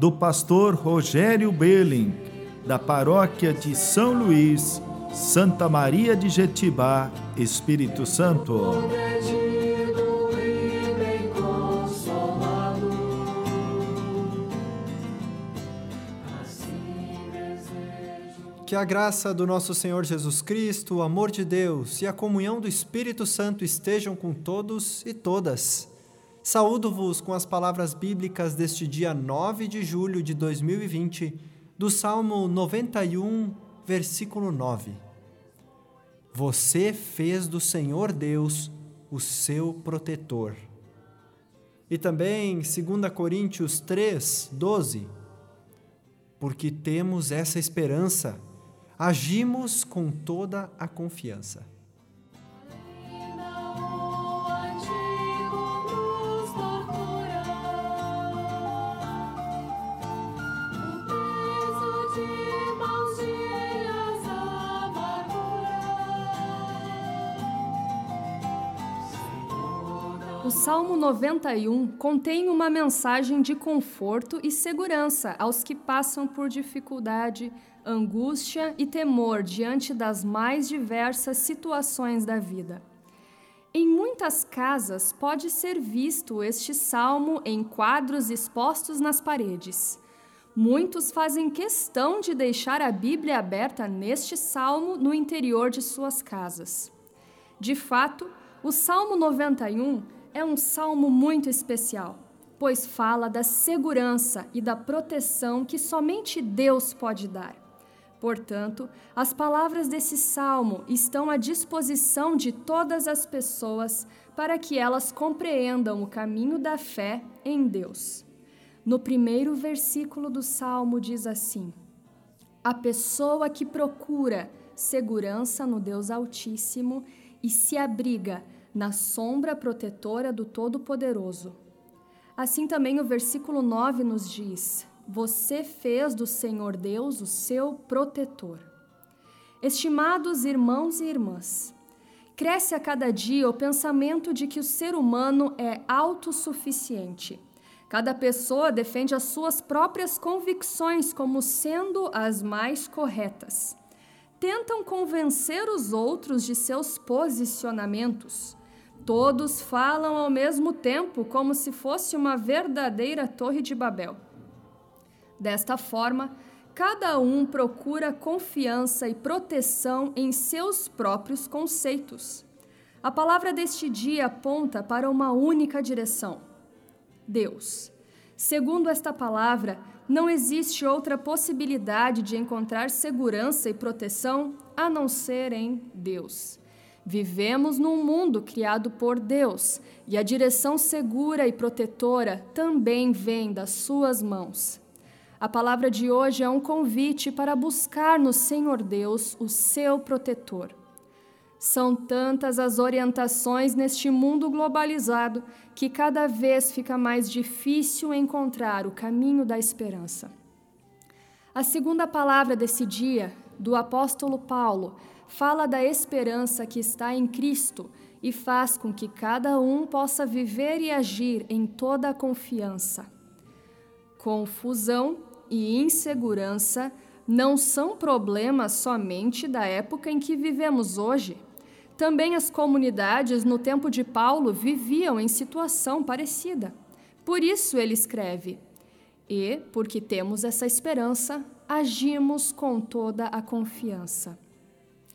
do pastor Rogério Belling, da paróquia de São Luís, Santa Maria de Jetibá, Espírito Santo. Que a graça do nosso Senhor Jesus Cristo, o amor de Deus e a comunhão do Espírito Santo estejam com todos e todas. Saúdo-vos com as palavras bíblicas deste dia 9 de julho de 2020, do Salmo 91, versículo 9. Você fez do Senhor Deus o seu protetor. E também 2 Coríntios 3, 12. Porque temos essa esperança, agimos com toda a confiança. O Salmo 91 contém uma mensagem de conforto e segurança aos que passam por dificuldade, angústia e temor diante das mais diversas situações da vida. Em muitas casas pode ser visto este salmo em quadros expostos nas paredes. Muitos fazem questão de deixar a Bíblia aberta neste salmo no interior de suas casas. De fato, o Salmo 91 é um salmo muito especial, pois fala da segurança e da proteção que somente Deus pode dar. Portanto, as palavras desse salmo estão à disposição de todas as pessoas para que elas compreendam o caminho da fé em Deus. No primeiro versículo do salmo diz assim: A pessoa que procura segurança no Deus Altíssimo e se abriga na sombra protetora do Todo-Poderoso. Assim também o versículo 9 nos diz: Você fez do Senhor Deus o seu protetor. Estimados irmãos e irmãs, cresce a cada dia o pensamento de que o ser humano é autossuficiente. Cada pessoa defende as suas próprias convicções como sendo as mais corretas. Tentam convencer os outros de seus posicionamentos. Todos falam ao mesmo tempo, como se fosse uma verdadeira Torre de Babel. Desta forma, cada um procura confiança e proteção em seus próprios conceitos. A palavra deste dia aponta para uma única direção: Deus. Segundo esta palavra, não existe outra possibilidade de encontrar segurança e proteção a não ser em Deus. Vivemos num mundo criado por Deus e a direção segura e protetora também vem das Suas mãos. A palavra de hoje é um convite para buscar no Senhor Deus o seu protetor. São tantas as orientações neste mundo globalizado que cada vez fica mais difícil encontrar o caminho da esperança. A segunda palavra desse dia, do apóstolo Paulo, fala da esperança que está em Cristo e faz com que cada um possa viver e agir em toda a confiança. Confusão e insegurança não são problemas somente da época em que vivemos hoje. Também as comunidades no tempo de Paulo viviam em situação parecida. Por isso ele escreve: E, porque temos essa esperança, agimos com toda a confiança.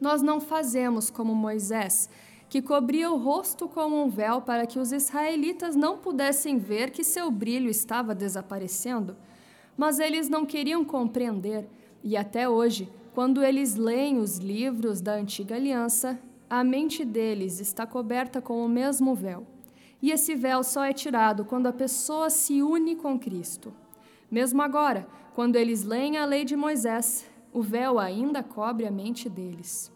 Nós não fazemos como Moisés, que cobria o rosto com um véu para que os israelitas não pudessem ver que seu brilho estava desaparecendo. Mas eles não queriam compreender, e até hoje, quando eles leem os livros da antiga aliança, a mente deles está coberta com o mesmo véu. E esse véu só é tirado quando a pessoa se une com Cristo. Mesmo agora, Quando eles leem a lei de Moisés, o véu ainda cobre a mente deles.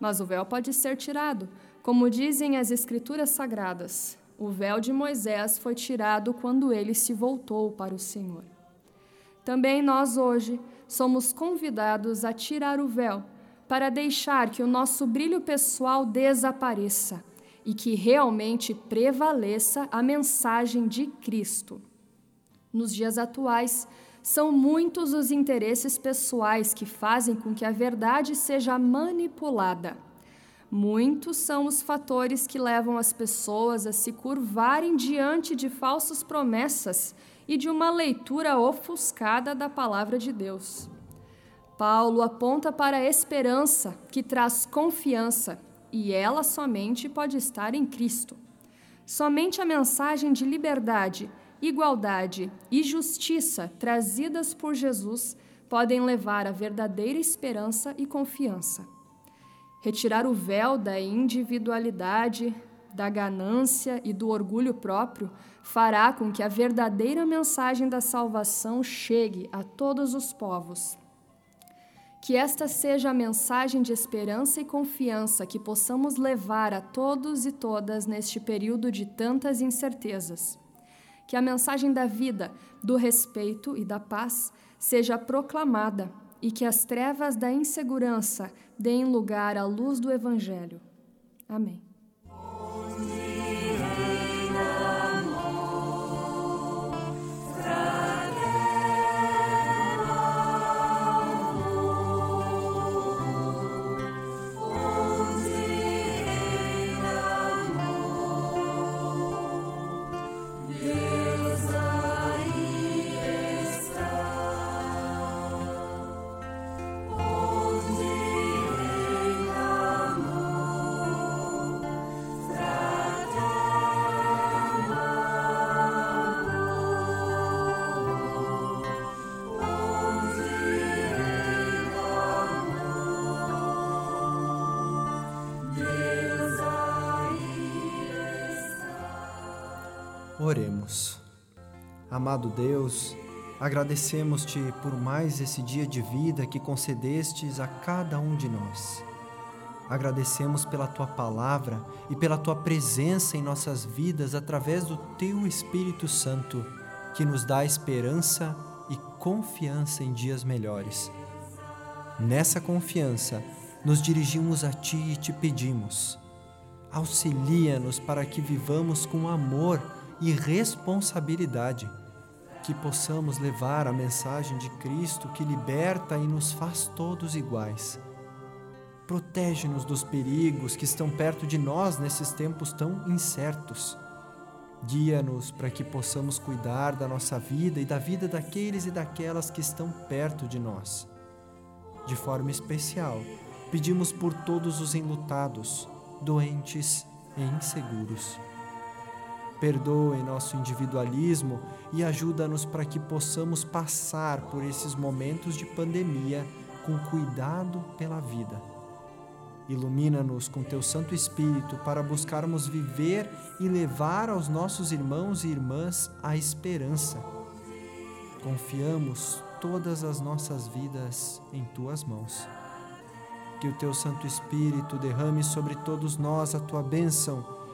Mas o véu pode ser tirado, como dizem as Escrituras Sagradas. O véu de Moisés foi tirado quando ele se voltou para o Senhor. Também nós hoje somos convidados a tirar o véu para deixar que o nosso brilho pessoal desapareça e que realmente prevaleça a mensagem de Cristo. Nos dias atuais, são muitos os interesses pessoais que fazem com que a verdade seja manipulada. Muitos são os fatores que levam as pessoas a se curvarem diante de falsas promessas e de uma leitura ofuscada da palavra de Deus. Paulo aponta para a esperança que traz confiança e ela somente pode estar em Cristo. Somente a mensagem de liberdade, igualdade e justiça trazidas por Jesus podem levar à verdadeira esperança e confiança. Retirar o véu da individualidade, da ganância e do orgulho próprio fará com que a verdadeira mensagem da salvação chegue a todos os povos. Que esta seja a mensagem de esperança e confiança que possamos levar a todos e todas neste período de tantas incertezas. Que a mensagem da vida, do respeito e da paz seja proclamada e que as trevas da insegurança deem lugar à luz do Evangelho. Amém. Oremos. Amado Deus, agradecemos-te por mais esse dia de vida que concedestes a cada um de nós. Agradecemos pela tua palavra e pela tua presença em nossas vidas através do teu Espírito Santo, que nos dá esperança e confiança em dias melhores. Nessa confiança, nos dirigimos a ti e te pedimos: auxilia-nos para que vivamos com amor e responsabilidade, que possamos levar a mensagem de Cristo que liberta e nos faz todos iguais. Protege-nos dos perigos que estão perto de nós nesses tempos tão incertos. Guia-nos para que possamos cuidar da nossa vida e da vida daqueles e daquelas que estão perto de nós. De forma especial, pedimos por todos os enlutados, doentes e inseguros Perdoe nosso individualismo e ajuda-nos para que possamos passar por esses momentos de pandemia com cuidado pela vida. Ilumina-nos com teu Santo Espírito para buscarmos viver e levar aos nossos irmãos e irmãs a esperança. Confiamos todas as nossas vidas em tuas mãos. Que o teu Santo Espírito derrame sobre todos nós a tua bênção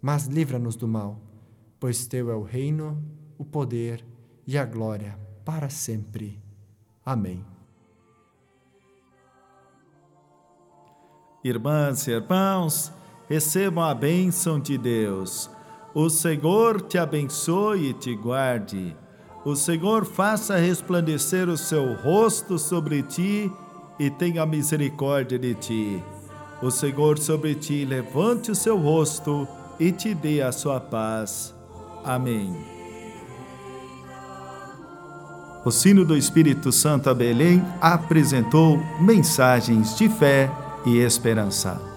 mas livra-nos do mal, pois teu é o reino, o poder e a glória para sempre. Amém. Irmãs e irmãos, recebam a bênção de Deus. O Senhor te abençoe e te guarde. O Senhor faça resplandecer o seu rosto sobre ti e tenha misericórdia de ti. O Senhor sobre ti levante o seu rosto e te dê a sua paz. Amém. o sino do Espírito Santo a Belém apresentou mensagens de fé e esperança.